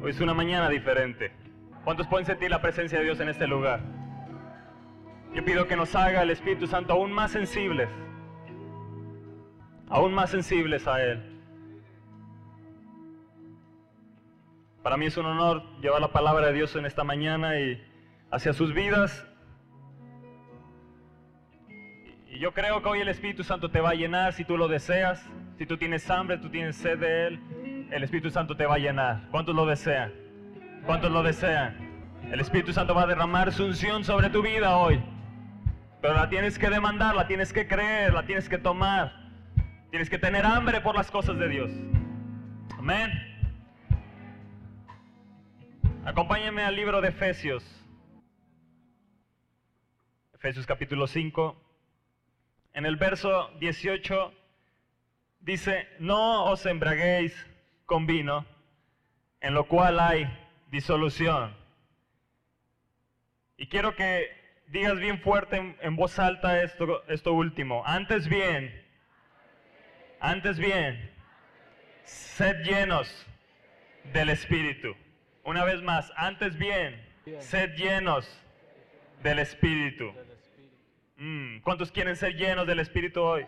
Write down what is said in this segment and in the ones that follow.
Hoy es una mañana diferente. ¿Cuántos pueden sentir la presencia de Dios en este lugar? Yo pido que nos haga el Espíritu Santo aún más sensibles, aún más sensibles a Él. Para mí es un honor llevar la palabra de Dios en esta mañana y hacia sus vidas. Y yo creo que hoy el Espíritu Santo te va a llenar si tú lo deseas. Si tú tienes hambre, tú tienes sed de Él, el Espíritu Santo te va a llenar. ¿Cuántos lo desean? ¿Cuántos lo desean? El Espíritu Santo va a derramar su unción sobre tu vida hoy. Pero la tienes que demandar, la tienes que creer, la tienes que tomar. Tienes que tener hambre por las cosas de Dios. Amén. Acompáñenme al libro de Efesios. Efesios capítulo 5. En el verso 18 dice, no os embraguéis con vino, en lo cual hay disolución. Y quiero que digas bien fuerte en, voz alta esto, esto último. Antes bien, antes bien, sed llenos del Espíritu. Una vez más, antes bien, sed llenos del Espíritu. Mm, ¿Cuántos quieren ser llenos del Espíritu hoy?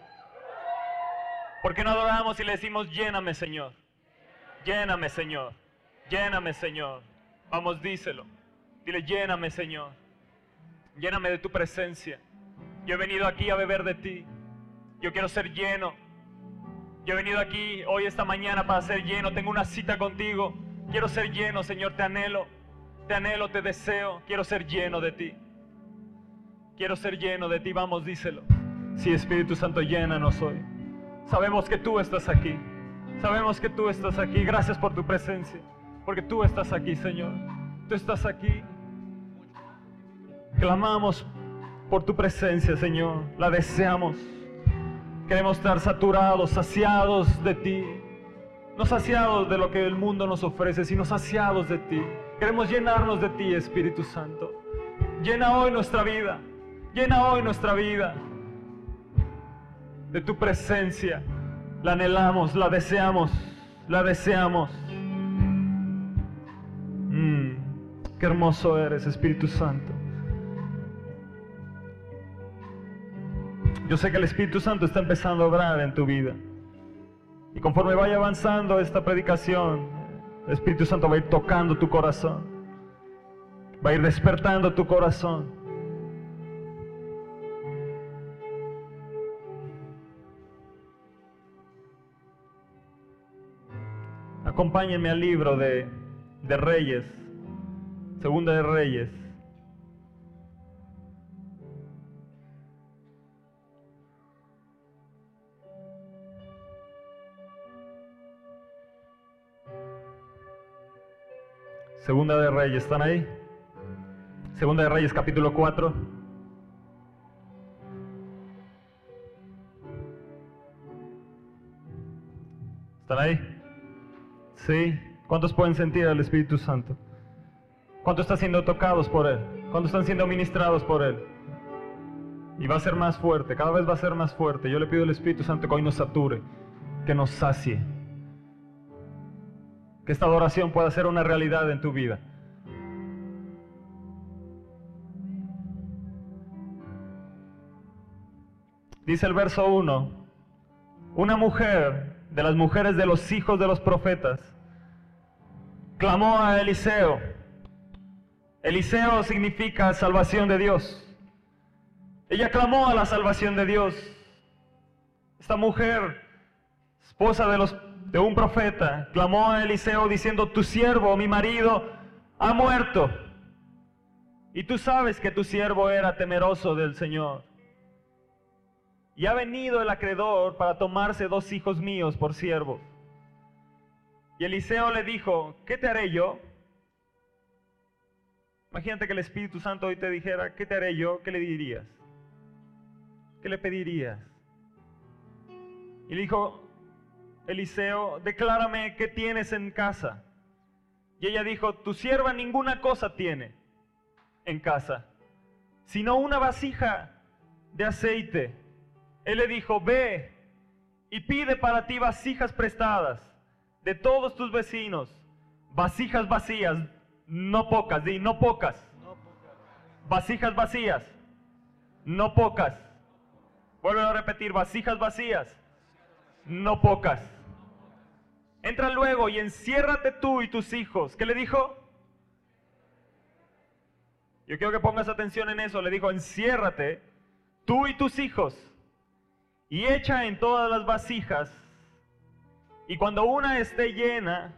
¿Por qué no adoramos y le decimos, lléname Señor? Lléname Señor. Lléname Señor. Vamos, díselo. Dile, lléname Señor. Lléname de tu presencia. Yo he venido aquí a beber de ti. Yo quiero ser lleno. Yo he venido aquí hoy, esta mañana, para ser lleno. Tengo una cita contigo. Quiero ser lleno, Señor. Te anhelo. Te anhelo, te deseo. Quiero ser lleno de ti. Quiero ser lleno de ti. Vamos, díselo. Sí, Espíritu Santo, llénanos hoy. Sabemos que tú estás aquí. Sabemos que tú estás aquí. Gracias por tu presencia. Porque tú estás aquí, Señor. Tú estás aquí. Clamamos por tu presencia, Señor. La deseamos. Queremos estar saturados, saciados de ti. No saciados de lo que el mundo nos ofrece, sino saciados de ti. Queremos llenarnos de ti, Espíritu Santo. Llena hoy nuestra vida. Llena hoy nuestra vida de tu presencia. La anhelamos, la deseamos, la deseamos. Mm, qué hermoso eres, Espíritu Santo. Yo sé que el Espíritu Santo está empezando a obrar en tu vida. Y conforme vaya avanzando esta predicación, el Espíritu Santo va a ir tocando tu corazón. Va a ir despertando tu corazón. Acompáñenme al libro de, de Reyes, Segunda de Reyes. Segunda de Reyes, ¿están ahí? Segunda de Reyes, capítulo 4. ¿Están ahí? ¿Cuántos pueden sentir al Espíritu Santo? ¿Cuántos están siendo tocados por Él? ¿Cuántos están siendo ministrados por Él? Y va a ser más fuerte, cada vez va a ser más fuerte. Yo le pido al Espíritu Santo que hoy nos sature, que nos sacie. Que esta adoración pueda ser una realidad en tu vida. Dice el verso 1, una mujer de las mujeres de los hijos de los profetas clamó a Eliseo. Eliseo significa salvación de Dios. Ella clamó a la salvación de Dios. Esta mujer, esposa de, los, de un profeta, clamó a Eliseo diciendo, tu siervo, mi marido, ha muerto. Y tú sabes que tu siervo era temeroso del Señor. Y ha venido el acreedor para tomarse dos hijos míos por siervos. Y Eliseo le dijo, ¿qué te haré yo? Imagínate que el Espíritu Santo hoy te dijera, ¿qué te haré yo? ¿Qué le dirías? ¿Qué le pedirías? Y le dijo, Eliseo, declárame qué tienes en casa. Y ella dijo, tu sierva ninguna cosa tiene en casa, sino una vasija de aceite. Él le dijo, ve y pide para ti vasijas prestadas de todos tus vecinos, Vasijas vacías, no pocas, di, no pocas. Vasijas vacías, no pocas. Vuelvo a repetir, vasijas vacías, no pocas. Entra luego y enciérrate tú y tus hijos. ¿Qué le dijo? Yo quiero que pongas atención en eso. Le dijo, enciérrate tú y tus hijos y echa en todas las vasijas. Y cuando una esté llena,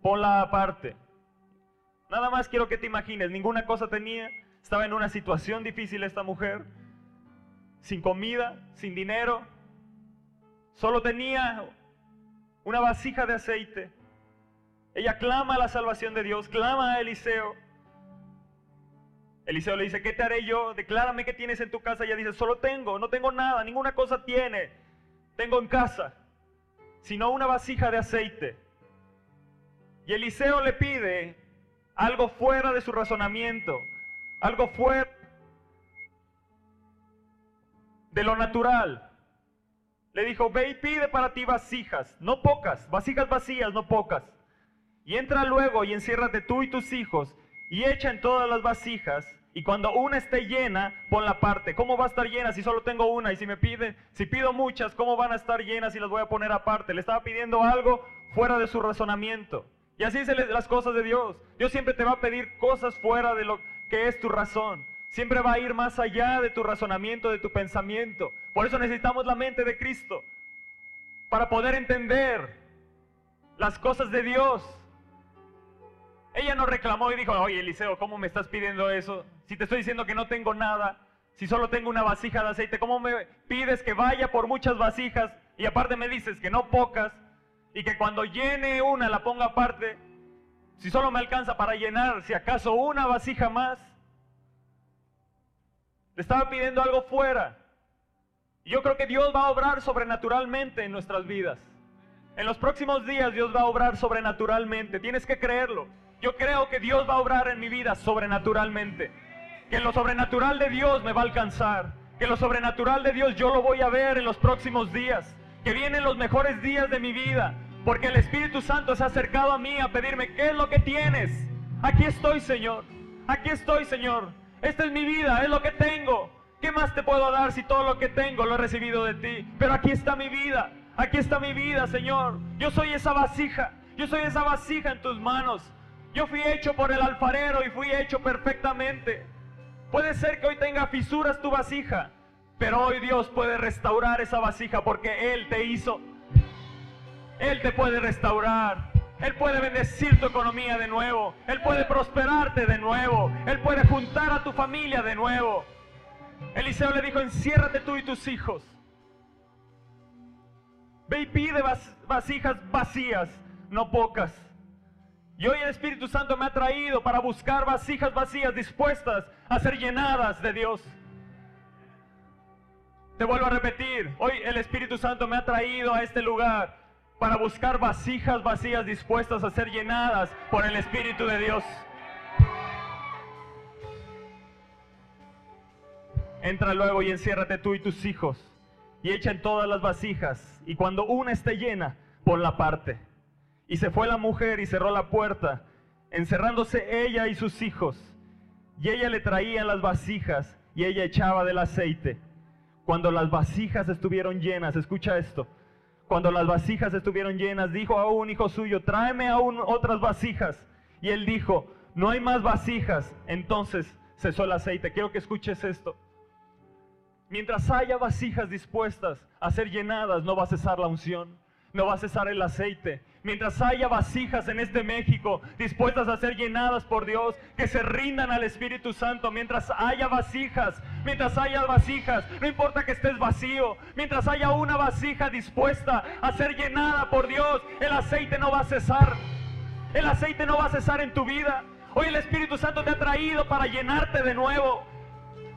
ponla aparte. Nada más quiero que te imagines, ninguna cosa tenía. Estaba en una situación difícil esta mujer, sin comida, sin dinero. Solo tenía una vasija de aceite. Ella clama a la salvación de Dios, clama a Eliseo. Eliseo le dice, ¿qué te haré yo? Declárame qué tienes en tu casa. Ella dice, solo tengo, no tengo nada, ninguna cosa tiene. Tengo en casa, sino una vasija de aceite. Y Eliseo le pide algo fuera de su razonamiento, algo fuera de lo natural. Le dijo, ve y pide para ti vasijas, no pocas, vasijas vacías, no pocas. Y entra luego y enciérrate tú y tus hijos y echa en todas las vasijas. Y cuando una esté llena, pon la parte. ¿Cómo va a estar llena si solo tengo una? Y si me pide, si pido muchas, ¿cómo van a estar llenas si las voy a poner aparte? Le estaba pidiendo algo fuera de su razonamiento. Y así se las cosas de Dios. Dios siempre te va a pedir cosas fuera de lo que es tu razón. Siempre va a ir más allá de tu razonamiento, de tu pensamiento. Por eso necesitamos la mente de Cristo. Para poder entender las cosas de Dios. Ella no reclamó y dijo, oye Eliseo, ¿cómo me estás pidiendo eso? Si te estoy diciendo que no tengo nada, si solo tengo una vasija de aceite, ¿cómo me pides que vaya por muchas vasijas y aparte me dices que no pocas y que cuando llene una la ponga aparte? Si solo me alcanza para llenar, si acaso una vasija más. Le estaba pidiendo algo fuera. Y yo creo que Dios va a obrar sobrenaturalmente en nuestras vidas. En los próximos días Dios va a obrar sobrenaturalmente. Tienes que creerlo. Yo creo que Dios va a obrar en mi vida sobrenaturalmente. Que lo sobrenatural de Dios me va a alcanzar. Que lo sobrenatural de Dios yo lo voy a ver en los próximos días. Que vienen los mejores días de mi vida. Porque el Espíritu Santo se ha acercado a mí a pedirme, ¿qué es lo que tienes? Aquí estoy, Señor. Aquí estoy, Señor. Esta es mi vida, es lo que tengo. ¿Qué más te puedo dar si todo lo que tengo lo he recibido de ti? Pero aquí está mi vida. Aquí está mi vida, Señor. Yo soy esa vasija. Yo soy esa vasija en tus manos. Yo fui hecho por el alfarero y fui hecho perfectamente. Puede ser que hoy tenga fisuras tu vasija, pero hoy Dios puede restaurar esa vasija porque Él te hizo. Él te puede restaurar. Él puede bendecir tu economía de nuevo. Él puede prosperarte de nuevo. Él puede juntar a tu familia de nuevo. Eliseo le dijo, enciérrate tú y tus hijos. Ve y pide vasijas vacías, no pocas. Y hoy el Espíritu Santo me ha traído para buscar vasijas vacías dispuestas a ser llenadas de Dios. Te vuelvo a repetir, hoy el Espíritu Santo me ha traído a este lugar para buscar vasijas vacías dispuestas a ser llenadas por el Espíritu de Dios. Entra luego y enciérrate tú y tus hijos y echa en todas las vasijas y cuando una esté llena, pon la parte. Y se fue la mujer y cerró la puerta, encerrándose ella y sus hijos. Y ella le traía las vasijas y ella echaba del aceite. Cuando las vasijas estuvieron llenas, escucha esto, cuando las vasijas estuvieron llenas, dijo a un hijo suyo, tráeme aún otras vasijas. Y él dijo, no hay más vasijas. Entonces cesó el aceite. Quiero que escuches esto. Mientras haya vasijas dispuestas a ser llenadas, no va a cesar la unción no va a cesar el aceite. Mientras haya vasijas en este México dispuestas a ser llenadas por Dios, que se rindan al Espíritu Santo, mientras haya vasijas, mientras haya vasijas, no importa que estés vacío, mientras haya una vasija dispuesta a ser llenada por Dios, el aceite no va a cesar. El aceite no va a cesar en tu vida. Hoy el Espíritu Santo te ha traído para llenarte de nuevo.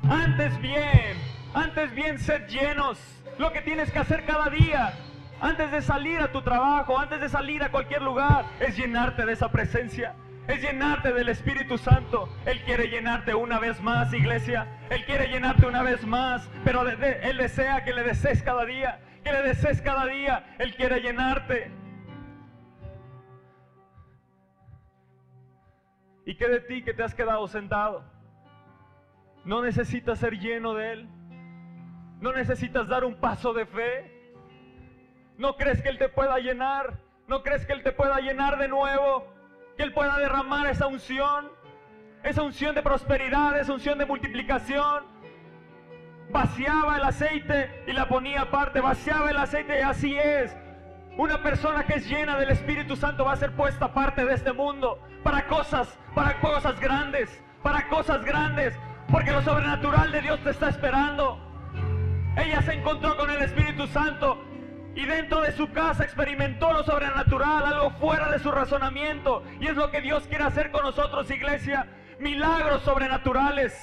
Antes bien, antes bien sed llenos. Lo que tienes que hacer cada día antes de salir a tu trabajo, antes de salir a cualquier lugar, es llenarte de esa presencia. Es llenarte del Espíritu Santo. Él quiere llenarte una vez más, iglesia. Él quiere llenarte una vez más. Pero Él desea que le desees cada día. Que le desees cada día. Él quiere llenarte. ¿Y qué de ti que te has quedado sentado? No necesitas ser lleno de Él. No necesitas dar un paso de fe. ¿No crees que Él te pueda llenar? ¿No crees que Él te pueda llenar de nuevo? Que Él pueda derramar esa unción. Esa unción de prosperidad, esa unción de multiplicación. Vaciaba el aceite y la ponía aparte. Vaciaba el aceite y así es. Una persona que es llena del Espíritu Santo va a ser puesta aparte de este mundo para cosas, para cosas grandes, para cosas grandes, porque lo sobrenatural de Dios te está esperando. Ella se encontró con el Espíritu Santo y dentro de su casa experimentó lo sobrenatural, algo fuera de su razonamiento. Y es lo que Dios quiere hacer con nosotros, iglesia. Milagros sobrenaturales.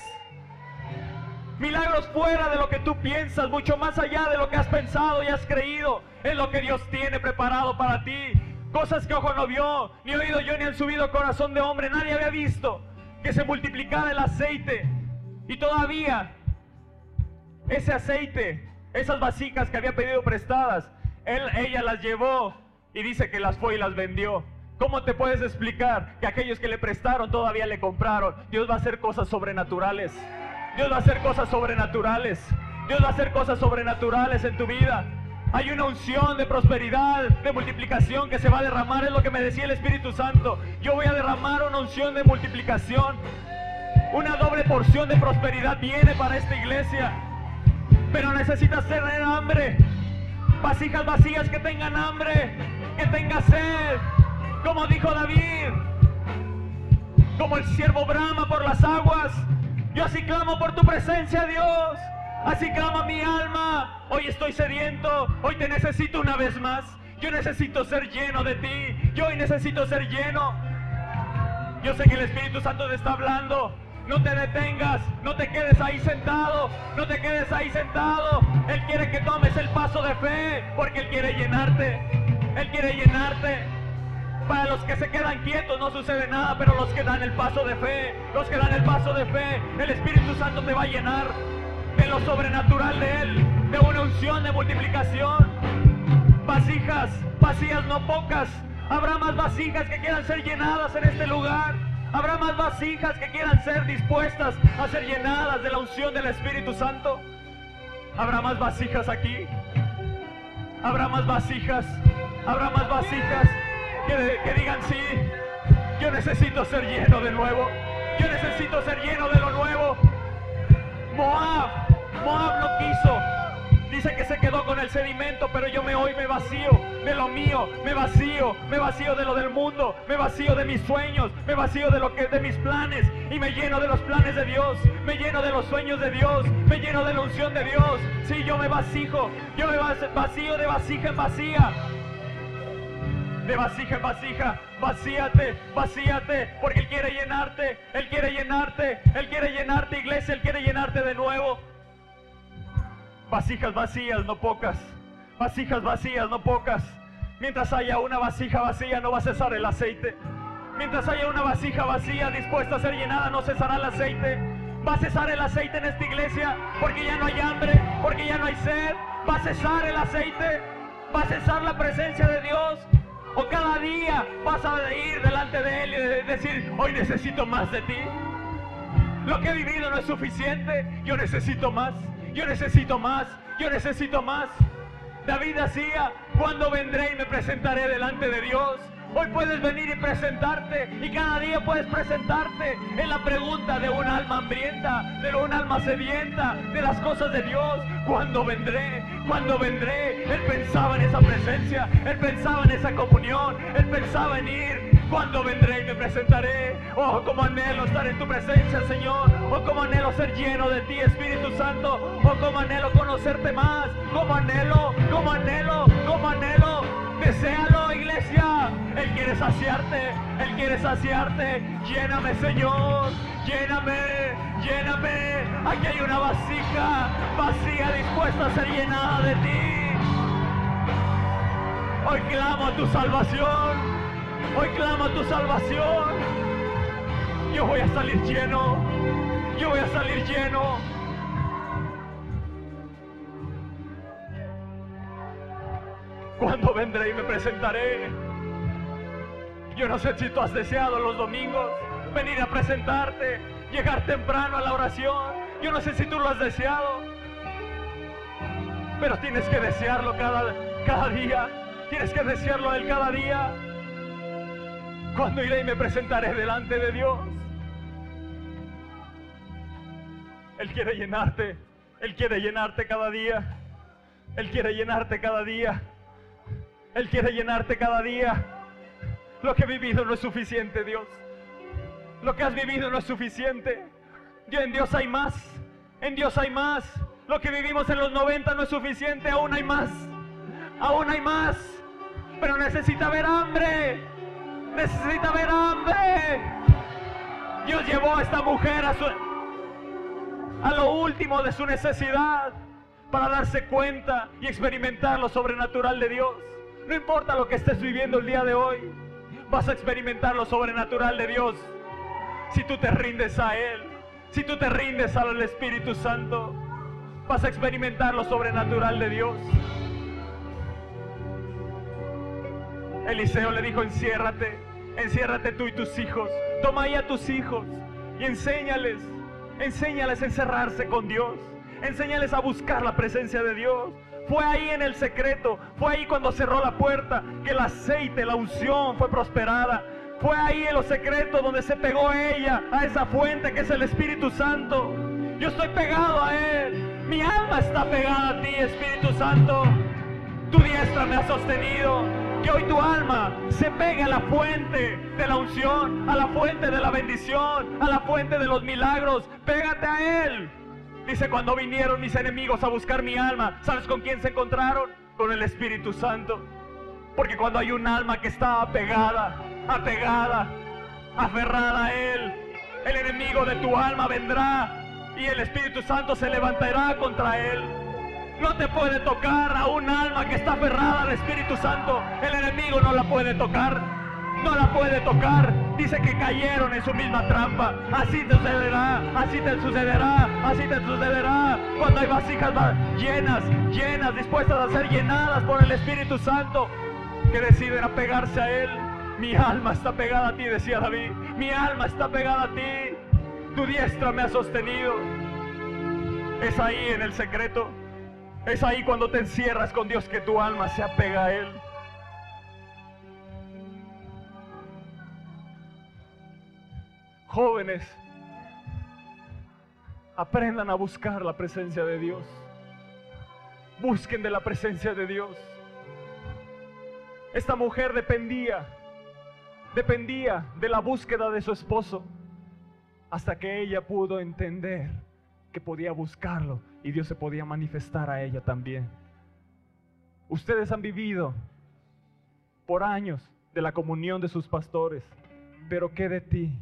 Milagros fuera de lo que tú piensas, mucho más allá de lo que has pensado y has creído. Es lo que Dios tiene preparado para ti. Cosas que ojo no vio, ni oído yo, ni han subido corazón de hombre. Nadie había visto que se multiplicara el aceite. Y todavía ese aceite, esas vasijas que había pedido prestadas, él, ella las llevó y dice que las fue y las vendió. ¿Cómo te puedes explicar que aquellos que le prestaron todavía le compraron? Dios va a hacer cosas sobrenaturales. Dios va a hacer cosas sobrenaturales. Dios va a hacer cosas sobrenaturales en tu vida. Hay una unción de prosperidad, de multiplicación que se va a derramar, es lo que me decía el Espíritu Santo. Yo voy a derramar una unción de multiplicación. Una doble porción de prosperidad viene para esta iglesia. Pero necesitas tener hambre. Vasijas vacías que tengan hambre, que tengan sed. Como dijo David. Como el siervo brama por las aguas. Yo así clamo por tu presencia, Dios. Así clama mi alma. Hoy estoy sediento. Hoy te necesito una vez más. Yo necesito ser lleno de ti. Yo hoy necesito ser lleno. Yo sé que el Espíritu Santo te está hablando. No te detengas, no te quedes ahí sentado, no te quedes ahí sentado. Él quiere que tomes el paso de fe, porque Él quiere llenarte. Él quiere llenarte. Para los que se quedan quietos no sucede nada, pero los que dan el paso de fe, los que dan el paso de fe, el Espíritu Santo te va a llenar de lo sobrenatural de Él, de una unción de multiplicación. Vasijas, vacías no pocas. Habrá más vasijas que quieran ser llenadas en este lugar. Habrá más vasijas que quieran ser dispuestas a ser llenadas de la unción del Espíritu Santo. Habrá más vasijas aquí. Habrá más vasijas. Habrá más vasijas que, que digan sí. Yo necesito ser lleno de nuevo. Yo necesito ser lleno de lo nuevo. Moab, Moab no quiso. Dice que se quedó con el sedimento, pero yo me hoy me vacío de lo mío, me vacío, me vacío de lo del mundo, me vacío de mis sueños, me vacío de lo que de mis planes y me lleno de los planes de Dios, me lleno de los sueños de Dios, me lleno de la unción de Dios. Sí, yo me vacío, yo me vacío de vasija en vacía. De vasija en vasija, vacíate, vacíate, porque Él quiere llenarte, Él quiere llenarte, Él quiere llenarte, iglesia, Él quiere llenarte de nuevo. Vasijas vacías, no pocas. Vasijas vacías, no pocas. Mientras haya una vasija vacía, no va a cesar el aceite. Mientras haya una vasija vacía dispuesta a ser llenada, no cesará el aceite. Va a cesar el aceite en esta iglesia porque ya no hay hambre, porque ya no hay sed. Va a cesar el aceite. Va a cesar la presencia de Dios. O cada día vas a ir delante de Él y decir, hoy necesito más de ti. Lo que he vivido no es suficiente. Yo necesito más. Yo necesito más. Yo necesito más. David hacía, cuando vendré y me presentaré delante de Dios? Hoy puedes venir y presentarte y cada día puedes presentarte en la pregunta de un alma hambrienta, de un alma sedienta, de las cosas de Dios. ¿Cuándo vendré? ¿Cuándo vendré? Él pensaba en esa presencia, él pensaba en esa comunión, él pensaba en ir. ¿Cuándo vendré y me presentaré? Oh, como anhelo estar en tu presencia, Señor. Oh, como anhelo ser lleno de ti, Espíritu Santo. Oh, como anhelo conocerte más. Como anhelo, como anhelo, como anhelo. Desealo, iglesia. Él quiere saciarte. Él quiere saciarte. Lléname, Señor. Lléname, lléname. Aquí hay una vasija vacía dispuesta a ser llenada de ti. Hoy clamo tu salvación. Hoy clamo tu salvación. Yo voy a salir lleno. Yo voy a salir lleno. Cuando vendré y me presentaré? Yo no sé si tú has deseado los domingos venir a presentarte, llegar temprano a la oración. Yo no sé si tú lo has deseado, pero tienes que desearlo cada, cada día. Tienes que desearlo a Él cada día. Cuando iré y me presentaré delante de Dios. Él quiere llenarte. Él quiere llenarte cada día. Él quiere llenarte cada día. Él quiere llenarte cada día. Lo que he vivido no es suficiente, Dios. Lo que has vivido no es suficiente. En Dios hay más. En Dios hay más. Lo que vivimos en los 90 no es suficiente. Aún hay más. Aún hay más. Pero necesita ver hambre. Necesita ver hambre. Dios llevó a esta mujer a, su, a lo último de su necesidad para darse cuenta y experimentar lo sobrenatural de Dios. No importa lo que estés viviendo el día de hoy, vas a experimentar lo sobrenatural de Dios. Si tú te rindes a Él, si tú te rindes al Espíritu Santo, vas a experimentar lo sobrenatural de Dios. Eliseo le dijo, enciérrate, enciérrate tú y tus hijos. Toma ahí a tus hijos y enséñales, enséñales a encerrarse con Dios. Enséñales a buscar la presencia de Dios. Fue ahí en el secreto, fue ahí cuando cerró la puerta, que el aceite, la unción fue prosperada. Fue ahí en los secretos donde se pegó ella a esa fuente que es el Espíritu Santo. Yo estoy pegado a Él. Mi alma está pegada a ti, Espíritu Santo. Tu diestra me ha sostenido. Que hoy tu alma se pegue a la fuente de la unción, a la fuente de la bendición, a la fuente de los milagros. Pégate a Él. Dice, cuando vinieron mis enemigos a buscar mi alma, ¿sabes con quién se encontraron? Con el Espíritu Santo. Porque cuando hay un alma que está apegada, apegada, aferrada a Él, el enemigo de tu alma vendrá y el Espíritu Santo se levantará contra Él. No te puede tocar a un alma que está aferrada al Espíritu Santo. El enemigo no la puede tocar no la puede tocar. Dice que cayeron en su misma trampa. Así te sucederá, así te sucederá, así te sucederá. Cuando hay vasijas llenas, llenas, dispuestas a ser llenadas por el Espíritu Santo, que deciden apegarse a Él. Mi alma está pegada a ti, decía David. Mi alma está pegada a ti. Tu diestra me ha sostenido. Es ahí en el secreto. Es ahí cuando te encierras con Dios que tu alma se apega a Él. Jóvenes, aprendan a buscar la presencia de Dios. Busquen de la presencia de Dios. Esta mujer dependía, dependía de la búsqueda de su esposo hasta que ella pudo entender que podía buscarlo y Dios se podía manifestar a ella también. Ustedes han vivido por años de la comunión de sus pastores, pero ¿qué de ti?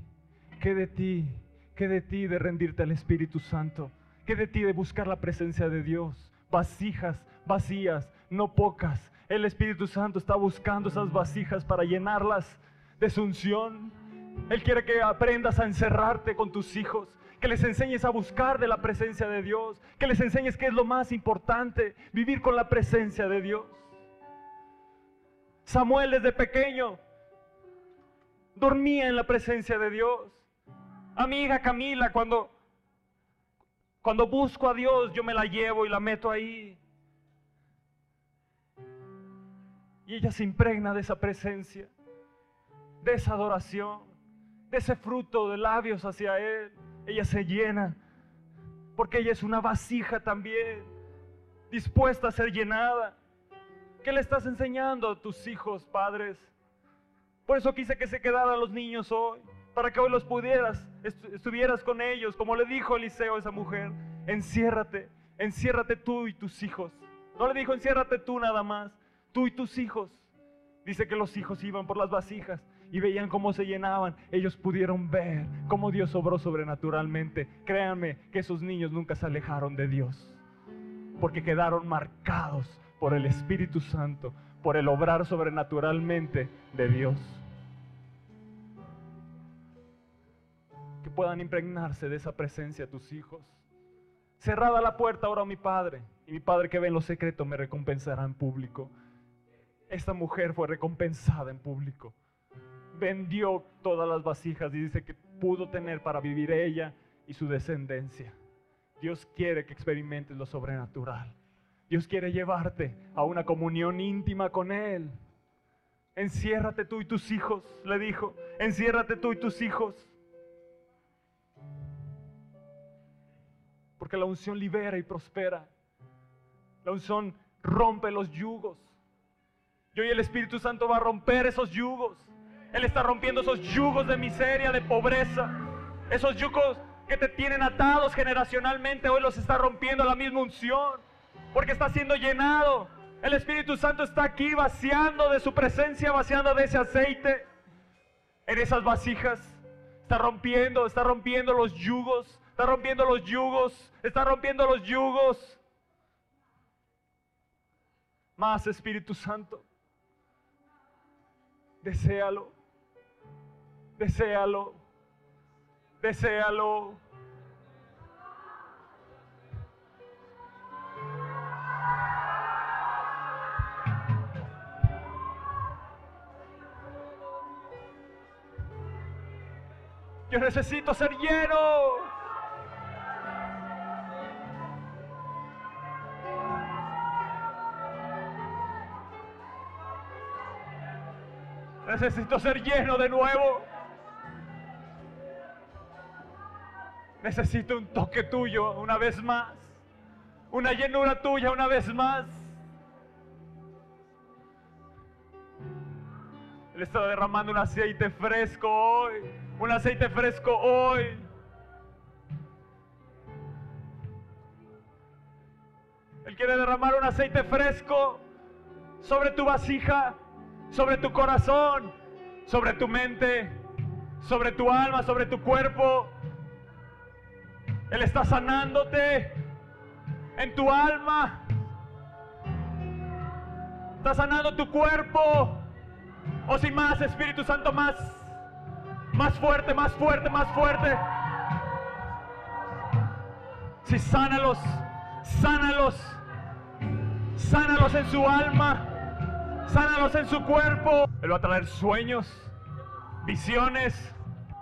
¿Qué de ti? ¿Qué de ti de rendirte al Espíritu Santo? ¿Qué de ti de buscar la presencia de Dios? Vasijas vacías, no pocas. El Espíritu Santo está buscando esas vasijas para llenarlas de su unción. Él quiere que aprendas a encerrarte con tus hijos, que les enseñes a buscar de la presencia de Dios, que les enseñes que es lo más importante, vivir con la presencia de Dios. Samuel desde pequeño dormía en la presencia de Dios. Amiga Camila, cuando, cuando busco a Dios, yo me la llevo y la meto ahí. Y ella se impregna de esa presencia, de esa adoración, de ese fruto de labios hacia Él. Ella se llena, porque ella es una vasija también, dispuesta a ser llenada. ¿Qué le estás enseñando a tus hijos, padres? Por eso quise que se quedaran los niños hoy para que hoy los pudieras, estuvieras con ellos, como le dijo Eliseo a esa mujer, enciérrate, enciérrate tú y tus hijos. No le dijo enciérrate tú nada más, tú y tus hijos. Dice que los hijos iban por las vasijas y veían cómo se llenaban. Ellos pudieron ver cómo Dios obró sobrenaturalmente. Créanme que esos niños nunca se alejaron de Dios, porque quedaron marcados por el Espíritu Santo, por el obrar sobrenaturalmente de Dios. que puedan impregnarse de esa presencia tus hijos. Cerrada la puerta ahora mi Padre, y mi Padre que ve en lo secreto me recompensará en público. Esta mujer fue recompensada en público. Vendió todas las vasijas y dice que pudo tener para vivir ella y su descendencia. Dios quiere que experimentes lo sobrenatural. Dios quiere llevarte a una comunión íntima con Él. Enciérrate tú y tus hijos, le dijo. Enciérrate tú y tus hijos. Porque la unción libera y prospera. La unción rompe los yugos. Y hoy el Espíritu Santo va a romper esos yugos. Él está rompiendo esos yugos de miseria, de pobreza. Esos yugos que te tienen atados generacionalmente, hoy los está rompiendo la misma unción. Porque está siendo llenado. El Espíritu Santo está aquí vaciando de su presencia, vaciando de ese aceite en esas vasijas. Está rompiendo, está rompiendo los yugos, está rompiendo los yugos, está rompiendo los yugos. Más Espíritu Santo. Deséalo. Deséalo. Deséalo. Yo necesito ser lleno. Necesito ser lleno de nuevo. Necesito un toque tuyo una vez más. Una llenura tuya una vez más. Él está derramando un aceite fresco hoy. Un aceite fresco hoy. Él quiere derramar un aceite fresco sobre tu vasija sobre tu corazón, sobre tu mente, sobre tu alma, sobre tu cuerpo. Él está sanándote en tu alma. Está sanando tu cuerpo. O sin más, Espíritu Santo, más, más fuerte, más fuerte, más fuerte. Si sánalos, sánalos, sánalos en su alma sánalos en su cuerpo. Él va a traer sueños, visiones.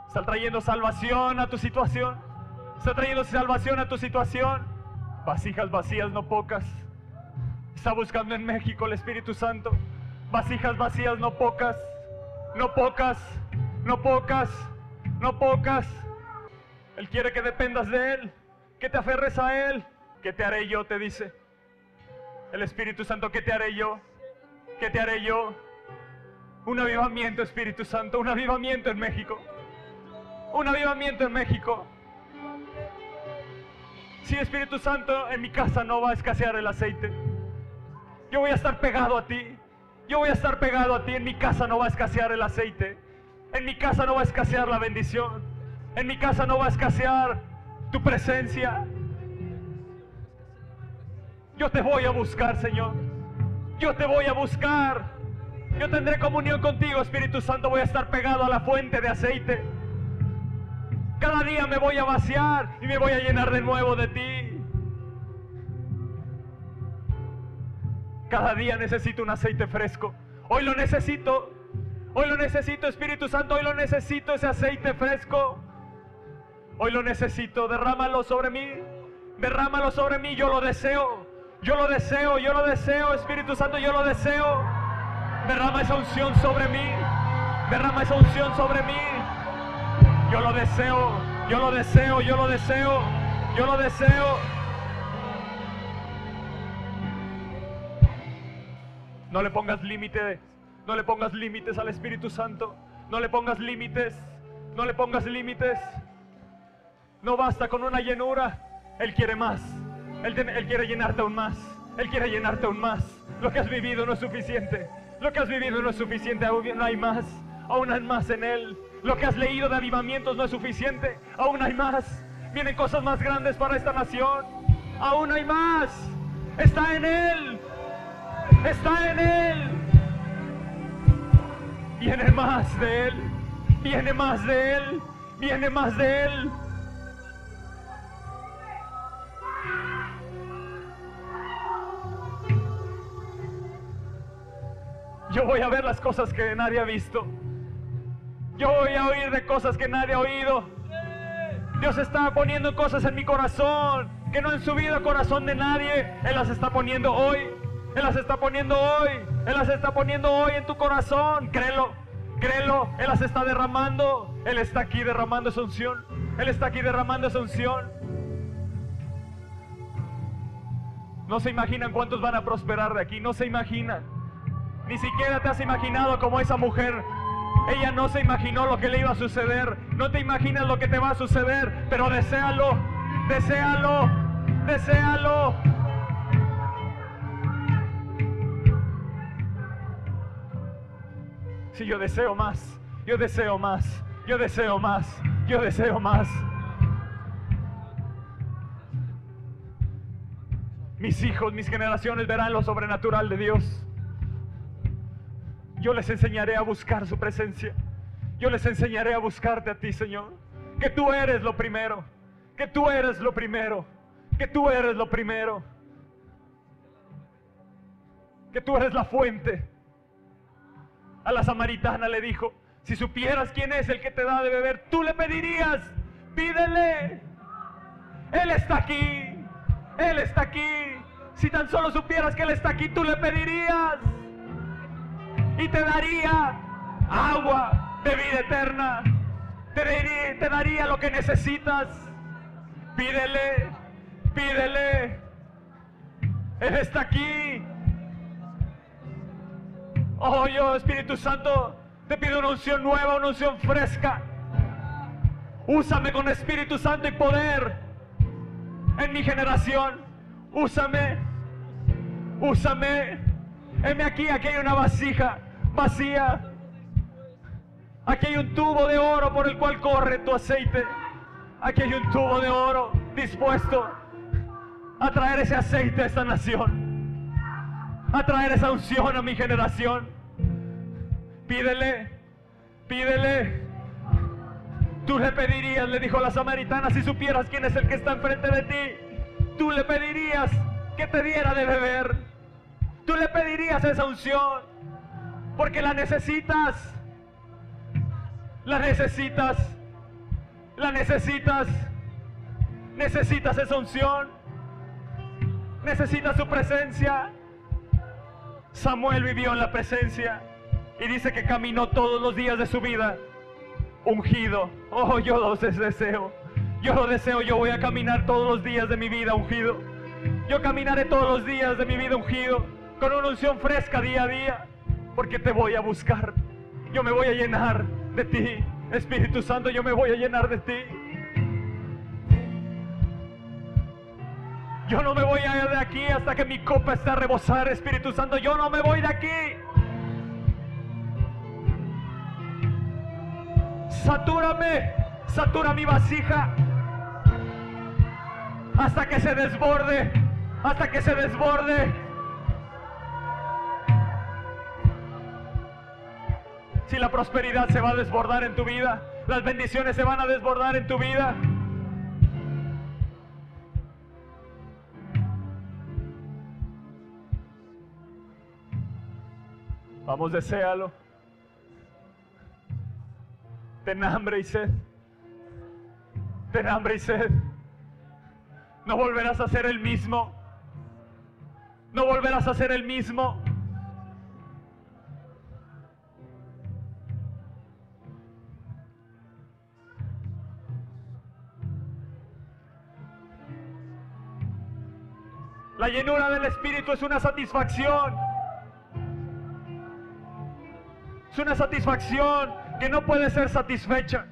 Está trayendo salvación a tu situación. Está trayendo salvación a tu situación. Vasijas vacías, no pocas. Está buscando en México el Espíritu Santo. Vasijas vacías, no pocas. No pocas. No pocas. No pocas. Él quiere que dependas de Él. Que te aferres a Él. ¿Qué te haré yo? Te dice. El Espíritu Santo, ¿qué te haré yo? ¿Qué te haré yo? Un avivamiento, Espíritu Santo, un avivamiento en México. Un avivamiento en México. Si Espíritu Santo, en mi casa no va a escasear el aceite. Yo voy a estar pegado a ti. Yo voy a estar pegado a ti. En mi casa no va a escasear el aceite. En mi casa no va a escasear la bendición. En mi casa no va a escasear tu presencia. Yo te voy a buscar, Señor. Yo te voy a buscar. Yo tendré comunión contigo, Espíritu Santo. Voy a estar pegado a la fuente de aceite. Cada día me voy a vaciar y me voy a llenar de nuevo de ti. Cada día necesito un aceite fresco. Hoy lo necesito. Hoy lo necesito, Espíritu Santo. Hoy lo necesito, ese aceite fresco. Hoy lo necesito. Derrámalo sobre mí. Derrámalo sobre mí. Yo lo deseo. Yo lo deseo, yo lo deseo, Espíritu Santo, yo lo deseo. Derrama esa unción sobre mí. Derrama esa unción sobre mí. Yo lo deseo, yo lo deseo, yo lo deseo, yo lo deseo. No le pongas límites, no le pongas límites al Espíritu Santo. No le pongas límites, no le pongas límites. No basta con una llenura, Él quiere más. Él, quiere llenarte aún más. Él quiere llenarte aún más. Lo que has vivido no es suficiente. Lo que has vivido no es suficiente. Aún hay más. Aún hay más en Él. Lo que has leído de avivamientos no es suficiente. Aún hay más. Vienen cosas más grandes para esta nación. Aún hay más. Está en Él. Está en Él. Viene más de Él. Viene más de Él. Viene más de Él. Yo voy a ver las cosas que nadie ha visto. Yo voy a oír de cosas que nadie ha oído. Dios está poniendo cosas en mi corazón que no han subido al corazón de nadie. Él las está poniendo hoy. Él las está poniendo hoy. Él las está poniendo hoy en tu corazón. Créelo, créelo. Él las está derramando. Él está aquí derramando esa unción. Él está aquí derramando esa unción. No se imaginan cuántos van a prosperar de aquí. No se imaginan. Ni siquiera te has imaginado como esa mujer ella no se imaginó lo que le iba a suceder. No te imaginas lo que te va a suceder, pero deséalo, deséalo, deséalo. Si yo deseo más, yo deseo más, yo deseo más, yo deseo más. Mis hijos, mis generaciones verán lo sobrenatural de Dios. Yo les enseñaré a buscar su presencia. Yo les enseñaré a buscarte a ti, Señor. Que tú eres lo primero. Que tú eres lo primero. Que tú eres lo primero. Que tú eres la fuente. A la samaritana le dijo, si supieras quién es el que te da de beber, tú le pedirías, pídele. Él está aquí. Él está aquí. Si tan solo supieras que Él está aquí, tú le pedirías y te daría agua de vida eterna. Te daría, lo que necesitas. Pídele, pídele. Él está aquí. Oh, yo, Espíritu Santo, te pido una unción nueva, una unción fresca. Úsame con Espíritu Santo y poder en mi generación. Úsame, úsame. Heme aquí, aquí hay una vasija vacía. Aquí hay un tubo de oro por el cual corre tu aceite. Aquí hay un tubo de oro dispuesto a traer ese aceite a esta nación. A traer esa unción a mi generación. Pídele, pídele. Tú le pedirías, le dijo la samaritana, si supieras quién es el que está enfrente de ti, tú le pedirías que te diera de beber. Tú le pedirías esa unción porque la necesitas. La necesitas. La necesitas. Necesitas esa unción. Necesitas su presencia. Samuel vivió en la presencia y dice que caminó todos los días de su vida ungido. Oh, yo lo deseo. Yo lo deseo. Yo voy a caminar todos los días de mi vida ungido. Yo caminaré todos los días de mi vida ungido con una unción fresca día a día porque te voy a buscar. Yo me voy a llenar de ti. Espíritu Santo, yo me voy a llenar de ti. Yo no me voy a ir de aquí hasta que mi copa esté a rebosar, Espíritu Santo. Yo no me voy de aquí. Satúrame, satura mi vasija hasta que se desborde, hasta que se desborde. Si la prosperidad se va a desbordar en tu vida, las bendiciones se van a desbordar en tu vida. Vamos, deséalo. Ten hambre y sed. Ten hambre y sed. No volverás a ser el mismo. No volverás a ser el mismo. La llenura del Espíritu es una satisfacción. Es una satisfacción que no puede ser satisfecha.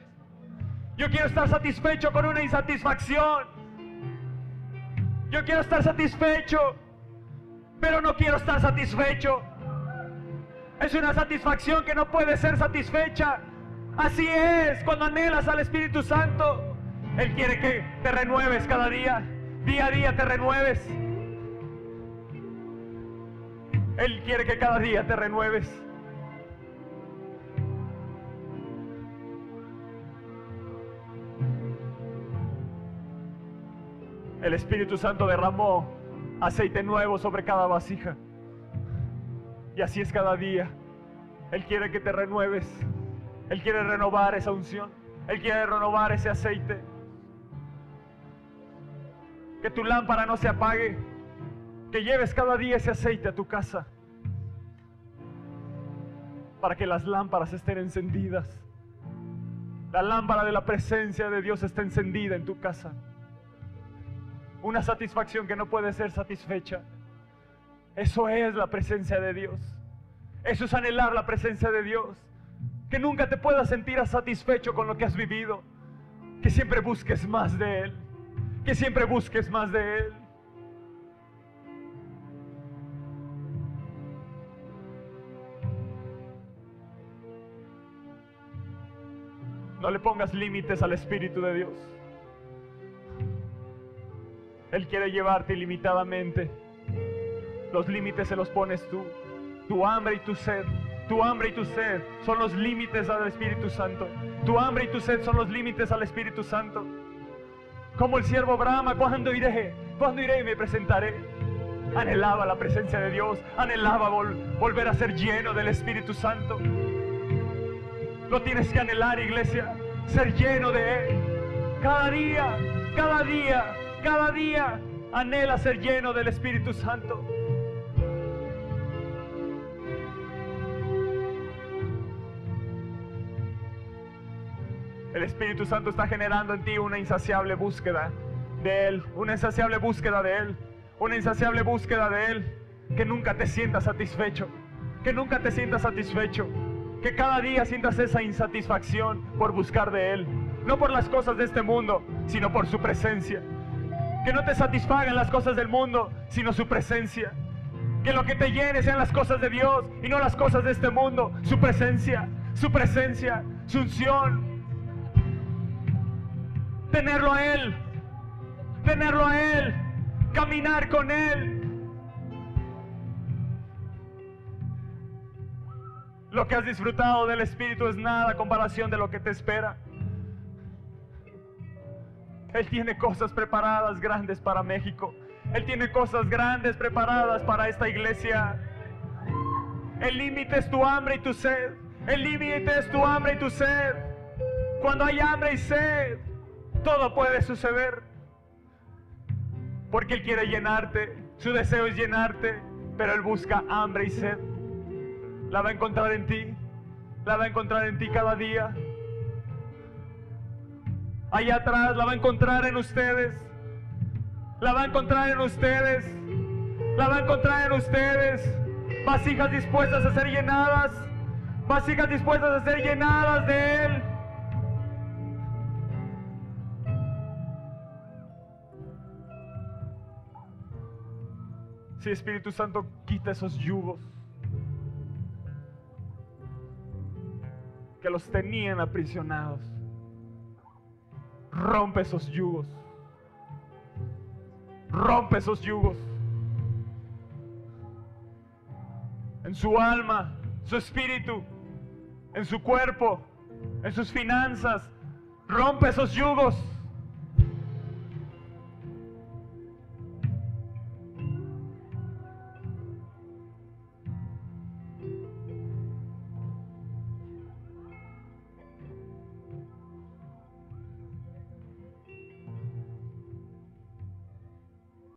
Yo quiero estar satisfecho con una insatisfacción. Yo quiero estar satisfecho, pero no quiero estar satisfecho. Es una satisfacción que no puede ser satisfecha. Así es cuando anhelas al Espíritu Santo. Él quiere que te renueves cada día. Día a día te renueves. Él quiere que cada día te renueves. El Espíritu Santo derramó aceite nuevo sobre cada vasija. Y así es cada día. Él quiere que te renueves. Él quiere renovar esa unción. Él quiere renovar ese aceite. Que tu lámpara no se apague. Que lleves cada día ese aceite a tu casa. Para que las lámparas estén encendidas. La lámpara de la presencia de Dios está encendida en tu casa. Una satisfacción que no puede ser satisfecha. Eso es la presencia de Dios. Eso es anhelar la presencia de Dios. Que nunca te puedas sentir satisfecho con lo que has vivido. Que siempre busques más de Él. Que siempre busques más de Él. No le pongas límites al Espíritu de Dios. Él quiere llevarte ilimitadamente. Los límites se los pones tú. Tu hambre y tu sed. Tu hambre y tu sed son los límites al Espíritu Santo. Tu hambre y tu sed son los límites al Espíritu Santo. Como el siervo Brahma, ¿cuándo iré? ¿Cuándo iré y me presentaré? Anhelaba la presencia de Dios, anhelaba volver a ser lleno del Espíritu Santo. Lo tienes que anhelar, iglesia, ser lleno de Él. Cada día, cada día, cada día, anhela ser lleno del Espíritu Santo. El Espíritu Santo está generando en ti una insaciable búsqueda de Él, una insaciable búsqueda de Él, una insaciable búsqueda de Él, que nunca te sientas satisfecho, que nunca te sientas satisfecho, que cada día sientas esa insatisfacción por buscar de Él, no por las cosas de este mundo, sino por su presencia. Que no te satisfagan las cosas del mundo, sino su presencia. Que lo que te llene sean las cosas de Dios y no las cosas de este mundo, su presencia, su presencia, su unción, tenerlo a Él, tenerlo a Él, caminar con Él. Lo que has disfrutado del Espíritu es nada a comparación de lo que te espera. Él tiene cosas preparadas grandes para México. Él tiene cosas grandes preparadas para esta iglesia. El límite es tu hambre y tu sed. El límite es tu hambre y tu sed. Cuando hay hambre y sed, todo puede suceder. Porque Él quiere llenarte. Su deseo es llenarte. Pero Él busca hambre y sed. La va a encontrar en ti. La va a encontrar en ti cada día. Allá atrás la va a encontrar en ustedes. La va a encontrar en ustedes. La va a encontrar en ustedes. Vasijas dispuestas a ser llenadas. Vasijas dispuestas a ser llenadas de Él. Sí, Espíritu Santo, quita esos yugos que los tenían aprisionados. Rompe esos yugos. Rompe esos yugos. En su alma, su espíritu, en su cuerpo, en sus finanzas. Rompe esos yugos.